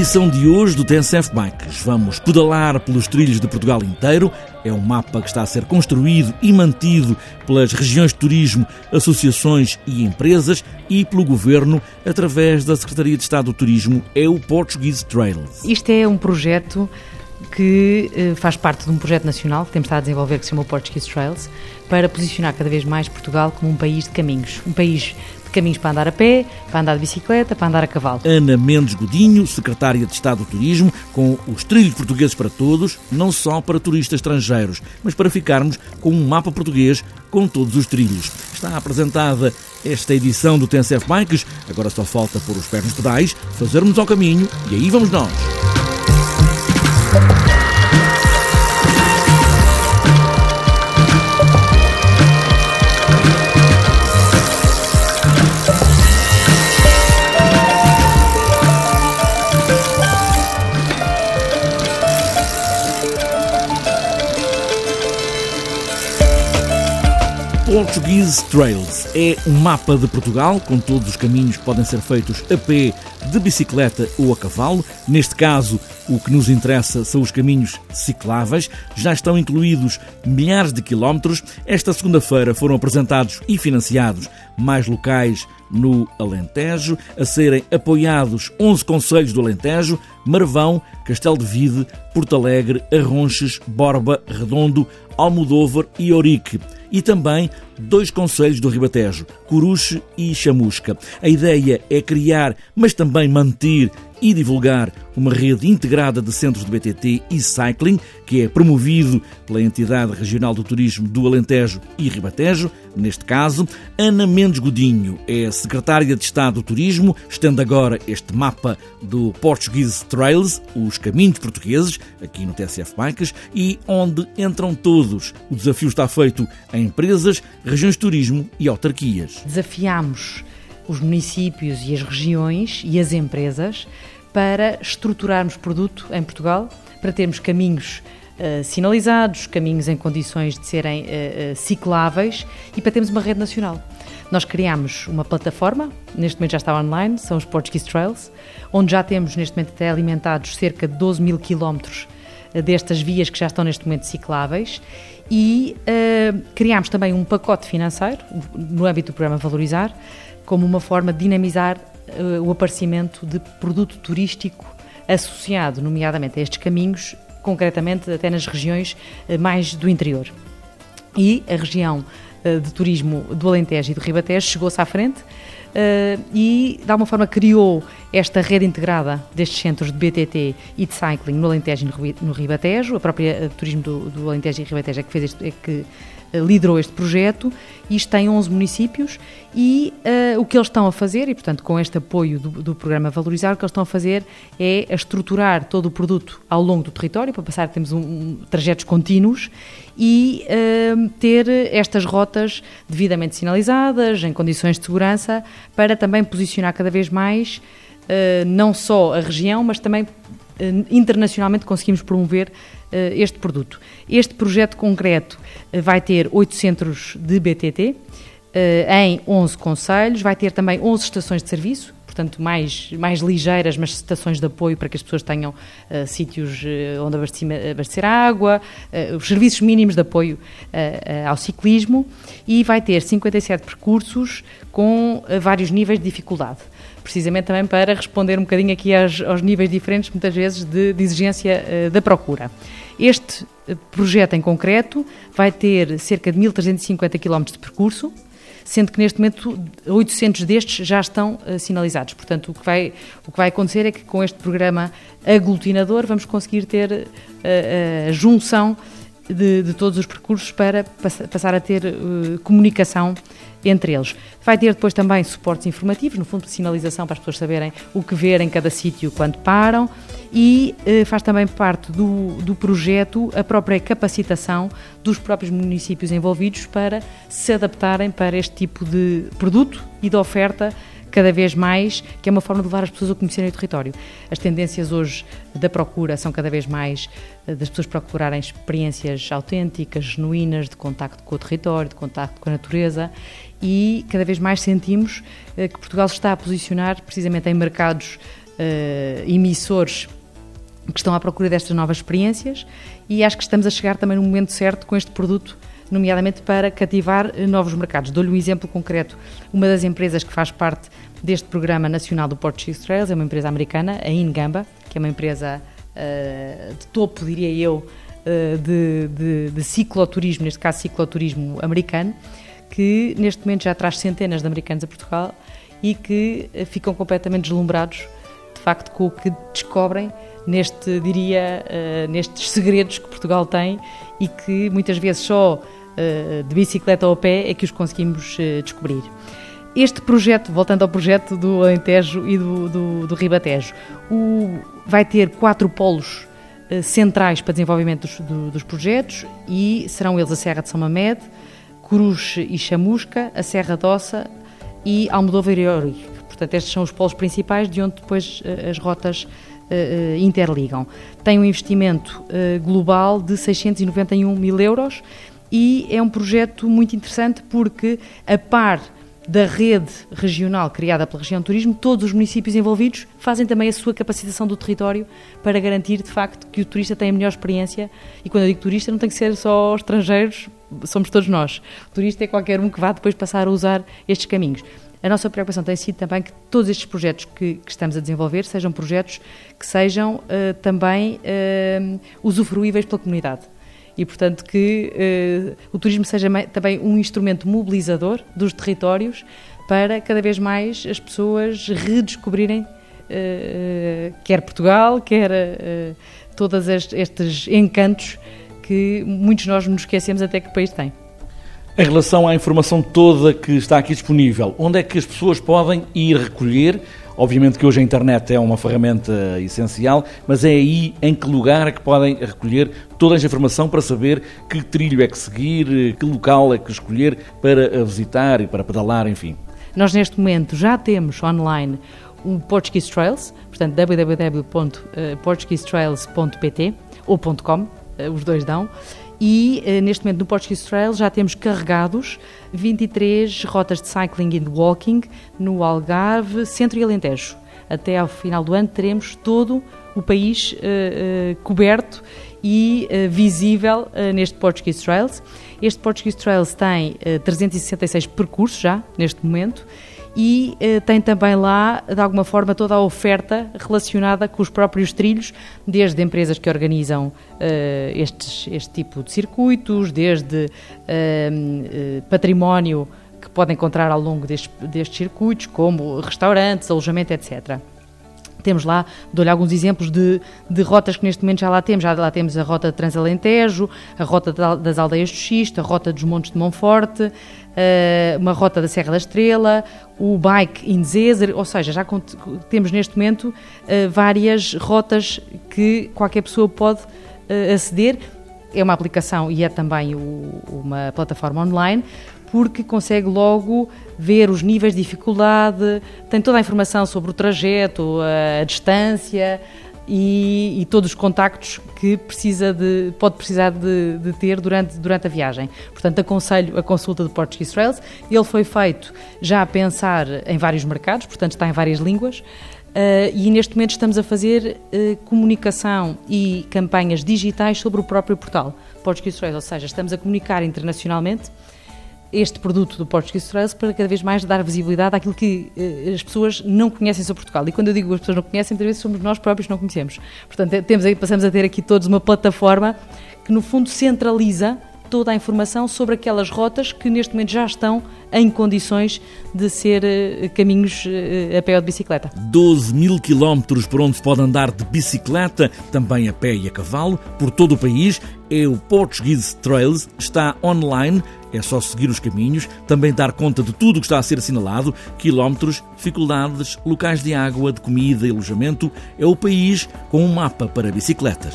Edição de hoje do TNCF Bikes, vamos pedalar pelos trilhos de Portugal inteiro. É um mapa que está a ser construído e mantido pelas regiões de turismo, associações e empresas e pelo governo através da Secretaria de Estado do Turismo. É o Portuguese Trails. Isto é um projeto que eh, faz parte de um projeto nacional que temos estado a desenvolver que se chama Portuguese Trails para posicionar cada vez mais Portugal como um país de caminhos, um país caminhos para andar a pé, para andar de bicicleta, para andar a cavalo. Ana Mendes Godinho, secretária de Estado do Turismo, com os trilhos portugueses para todos, não só para turistas estrangeiros, mas para ficarmos com um mapa português com todos os trilhos. Está apresentada esta edição do TNCF Bikes, agora só falta pôr os pés nos pedais, fazermos ao caminho e aí vamos nós. Portuguese Trails é um mapa de Portugal com todos os caminhos que podem ser feitos a pé, de bicicleta ou a cavalo. Neste caso, o que nos interessa são os caminhos cicláveis. Já estão incluídos milhares de quilómetros. Esta segunda-feira foram apresentados e financiados mais locais no Alentejo, a serem apoiados 11 conselhos do Alentejo, Marvão, Castelo de Vide, Porto Alegre, Arronches, Borba, Redondo, Almodóvar e Orique e também dois conselhos do Ribatejo, Coruche e Chamusca. A ideia é criar, mas também manter e divulgar uma rede integrada de centros de BTT e cycling, que é promovido pela entidade regional do turismo do Alentejo e Ribatejo. Neste caso, Ana Mendes Godinho é secretária de Estado do Turismo, estende agora este mapa do Portuguese Trails, os caminhos portugueses, aqui no TSF Bikes, e onde entram todos. O desafio está feito em empresas, regiões de turismo e autarquias. Desafiamos os municípios e as regiões e as empresas para estruturarmos produto em Portugal, para termos caminhos uh, sinalizados, caminhos em condições de serem uh, cicláveis e para termos uma rede nacional. Nós criámos uma plataforma, neste momento já está online, são os Portuguese Trails, onde já temos neste momento até alimentados cerca de 12 mil quilómetros destas vias que já estão neste momento cicláveis e uh, criámos também um pacote financeiro no âmbito do programa Valorizar, como uma forma de dinamizar uh, o aparecimento de produto turístico associado, nomeadamente a estes caminhos, concretamente até nas regiões uh, mais do interior. E a região de turismo do Alentejo e do Ribatejo chegou-se à frente uh, e, de alguma forma, criou esta rede integrada destes centros de BTT e de cycling no Alentejo e no Ribatejo. A própria uh, Turismo do, do Alentejo e Ribatejo é que, fez este, é que uh, liderou este projeto. Isto tem 11 municípios e o que eles estão a fazer, e portanto com este apoio do, do, programa Valorizar, o que eles estão a fazer é a estruturar todo o produto ao longo do território, para passar, temos um, um trajetos contínuos e uh, ter estas rotas devidamente sinalizadas, em condições de segurança, para também posicionar cada vez mais uh, não só a região, mas também uh, internacionalmente conseguimos promover este produto. Este projeto concreto vai ter oito centros de BTT em 11 conselhos, vai ter também 11 estações de serviço, portanto, mais, mais ligeiras, mas estações de apoio para que as pessoas tenham uh, sítios uh, onde abastecer, água, uh, os serviços mínimos de apoio ao ciclismo e vai ter 57 percursos com vários níveis de dificuldade. Precisamente também para responder um bocadinho aqui aos, aos níveis diferentes, muitas vezes, de, de exigência da procura. Este projeto em concreto vai ter cerca de 1.350 km de percurso, sendo que neste momento 800 destes já estão uh, sinalizados. Portanto, o que, vai, o que vai acontecer é que com este programa aglutinador vamos conseguir ter uh, a junção de, de, todos os percursos para passar a ter uh, comunicação entre eles. Vai ter depois também suportes informativos, no fundo, de sinalização para as pessoas saberem o que ver em cada sítio quando param e uh, faz também parte do, do projeto a própria capacitação dos próprios municípios envolvidos para se adaptarem para este tipo de produto e de oferta cada vez mais, que é uma forma de levar as pessoas a conhecerem o território. As tendências hoje da procura são cada vez mais eh, das pessoas procurarem experiências autênticas, genuínas, de contacto com o território, de contacto com a natureza e cada vez mais sentimos eh, que Portugal se está a posicionar precisamente em mercados emissores que estão à procura destas novas experiências e acho que estamos a chegar também no momento certo com este produto, nomeadamente para cativar novos mercados. Dou-lhe um exemplo concreto. Uma das empresas que faz parte deste programa nacional do Portuguese Trails é uma empresa americana, a Ingamba, que é uma empresa uh, de topo, diria eu, uh, de, de, de cicloturismo, neste caso cicloturismo americano, que neste momento já traz centenas de americanos a Portugal e que uh, ficam completamente deslumbrados, de facto, com o que descobrem neste, diria, uh, nestes segredos que Portugal tem e que muitas vezes só de bicicleta ao pé é que os conseguimos uh, descobrir. Este projeto, voltando ao projeto do Alentejo e do, do, do Ribatejo, o, vai ter quatro polos centrais para desenvolvimento dos, do, dos projetos e serão eles a Serra de São Mamede, Cruz e Chamusca, a Serra d'Ossa e Almodóvar e. Portanto, estes são os polos principais de onde depois as rotas interligam. Tem um investimento global de 691 mil euros e é um projeto muito interessante porque, a par da rede regional criada pela região turismo, todos os municípios envolvidos fazem também a sua capacitação do território para garantir, de facto, que o turista tenha a melhor experiência. E quando eu digo turista, não tem que ser só estrangeiros, somos todos nós. O turista é qualquer um que vá depois passar a usar estes caminhos. A nossa preocupação tem sido também que todos estes projetos que, que estamos a desenvolver sejam projetos que sejam uh, também uh, usufruíveis pela comunidade. E, portanto, que uh, o turismo seja também um instrumento mobilizador dos territórios para cada vez mais as pessoas redescobrirem quer Portugal, quer todos estes encantos que muitos de nós nos esquecemos até que o país tem. Em relação à informação toda que está aqui disponível, onde é que as pessoas podem ir recolher? Obviamente que hoje a internet é uma ferramenta essencial, mas é aí em que lugar é que podem recolher toda esta informação para saber que trilho é que seguir, que local é que escolher para visitar e para pedalar, enfim. Nós neste momento já temos online o Portuguese Trails, portanto www.portuguesetrails.pt ou .com, eh, os dois dão, e eh, neste momento no Portuguese Trail já temos carregados 23 rotas de cycling e de walking no Algarve, Centro e Alentejo. Até ao final do ano teremos todo o país uh, uh, coberto e uh, visível neste Portuguese Trails. Este Portuguese Trails tem 366 percursos já neste momento e eh, tem também lá, de alguma forma, toda a oferta relacionada com os próprios trilhos, desde empresas que organizam eh, estes, este tipo de circuitos, desde eh, património que podem encontrar ao longo destes, destes circuitos, como restaurantes, alojamento, etc. Temos lá, dou-lhe alguns exemplos de, de, rotas que neste momento já lá temos. Já lá temos a rota de Transalentejo, a rota das aldeias do Xisto, a rota dos Montes de Monforte, eh, uma rota da Serra da Estrela, o Bike in Zezer, ou seja, já temos neste momento eh, várias rotas que qualquer pessoa pode eh, aceder. É uma aplicação e é também uma plataforma online porque consegue logo ver os níveis de dificuldade, tem toda a informação sobre o trajeto, a, distância e, e, todos os contactos que precisa de, pode precisar de, de, ter durante, durante a viagem. Portanto, aconselho a consulta do Portuguese Trails. Ele foi feito já a pensar em vários mercados, portanto está em várias línguas. Uh, e neste momento estamos a fazer uh, comunicação e campanhas digitais sobre o próprio portal Portuguese Trails, ou seja, estamos a comunicar internacionalmente este produto do Portuguese Trails para cada vez mais dar visibilidade àquilo que eh, as pessoas não conhecem sobre Portugal. E quando eu digo que as pessoas não conhecem, muitas vezes somos nós próprios que não conhecemos. Portanto, temos aí, passamos a ter aqui todos uma plataforma que, no fundo, centraliza toda a informação sobre aquelas rotas que neste momento já estão em condições de ser uh, caminhos uh, a pé ou de bicicleta. 12 mil quilómetros por onde se pode andar de bicicleta, também a pé e a cavalo, por todo o país. É o Portuguese Trails, está online é só seguir os caminhos, também dar conta de tudo o que está a ser assinalado: quilómetros, dificuldades, locais de água, de comida e alojamento. É o país com um mapa para bicicletas.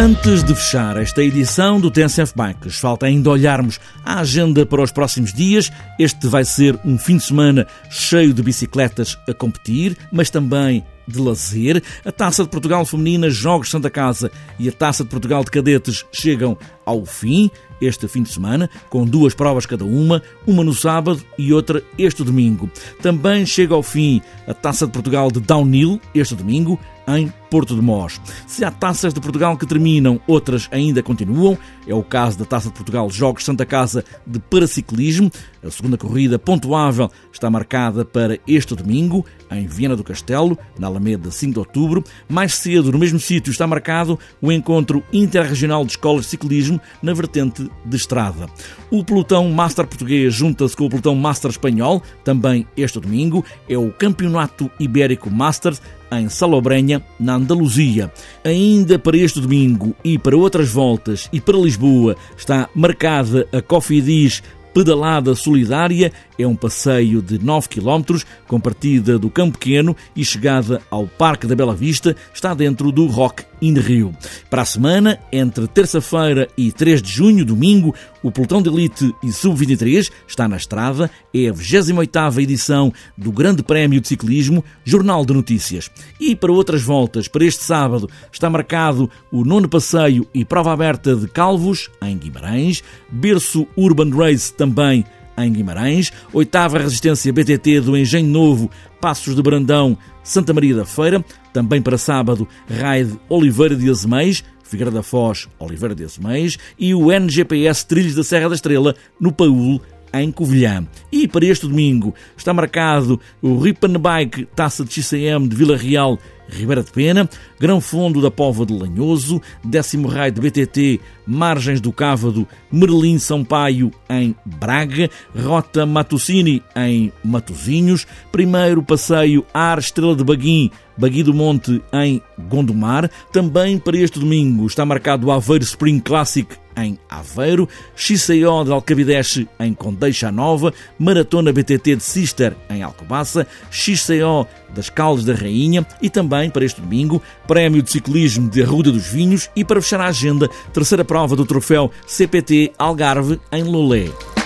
Antes de fechar esta edição do TNCF Bikes, falta ainda olharmos a agenda para os próximos dias. Este vai ser um fim de semana cheio de bicicletas a competir, mas também de lazer. A Taça de Portugal Feminina, Jogos Santa Casa e a Taça de Portugal de Cadetes chegam ao fim este fim de semana, com duas provas cada uma, uma no sábado e outra este domingo. Também chega ao fim a Taça de Portugal de Downhill este domingo, em Porto de Mós. Se há taças de Portugal que terminam, outras ainda continuam. É o caso da Taça de Portugal Jogos Santa Casa de Paraciclismo. A segunda corrida pontuável está marcada para este domingo, em Viena do Castelo, na Alameda 5 de outubro. Mais cedo, no mesmo sítio, está marcado o encontro interregional de escolas de ciclismo na vertente de estrada. O pelotão Master português junta-se com o pelotão Master espanhol, também este domingo. É o Campeonato Ibérico Masters em Salobrenha, na Andaluzia. Ainda para este domingo e para outras voltas e para Lisboa está marcada a Cofidis Pedalada Solidária é um passeio de 9 km com partida do Campo Pequeno e chegada ao Parque da Bela Vista, está dentro do Rock in Rio. Para a semana, entre terça-feira e 3 de junho, domingo, o pelotão de elite e sub-23 está na estrada, é a 28ª edição do Grande Prémio de Ciclismo, Jornal de Notícias. E para outras voltas, para este sábado, está marcado o nono passeio e prova aberta de Calvos, em Guimarães, berço Urban Race também em Guimarães, oitava resistência BTT do Engenho Novo, Passos de Brandão, Santa Maria da Feira, também para sábado, Raid Oliveira de Azeméis, Figueira da Foz, Oliveira de Azeméis e o NGPS Trilhos da Serra da Estrela, no Paúl, em Covilhã. E para este domingo está marcado o Ripan Bike Taça de XCM de Vila Real Ribeira de Pena, Grão Fundo da Pova de Lanhoso, décimo raio de BTT, Margens do Cávado, Merlim Sampaio em Braga, Rota Matucini em Matozinhos, primeiro passeio Ar Estrela de Baguim, Bagui do Monte em Gondomar. Também para este domingo está marcado o Aveiro Spring Classic em Aveiro, XCO de Alcabideche em Condeixa Nova, Maratona BTT de Sister em Alcobaça, XCO das Caldas da Rainha e também para este domingo, Prémio de Ciclismo de Arruda dos Vinhos e para fechar a agenda, terceira prova do troféu CPT Algarve em Lolé.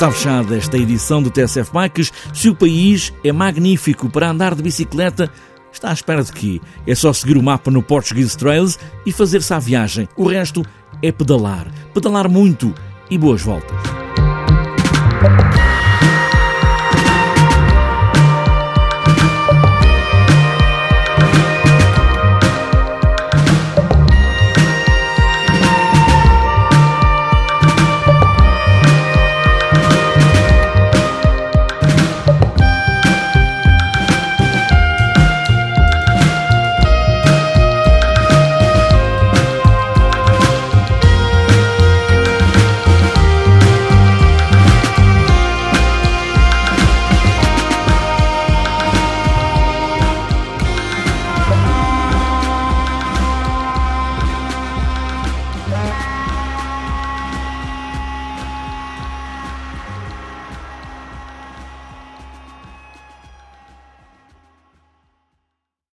Está fechada esta edição do TSF Bikes. Se o país é magnífico para andar de bicicleta, está à espera de quê? É só seguir o mapa no Portuguese Trails e fazer-se à viagem. O resto é pedalar. Pedalar muito e boas voltas.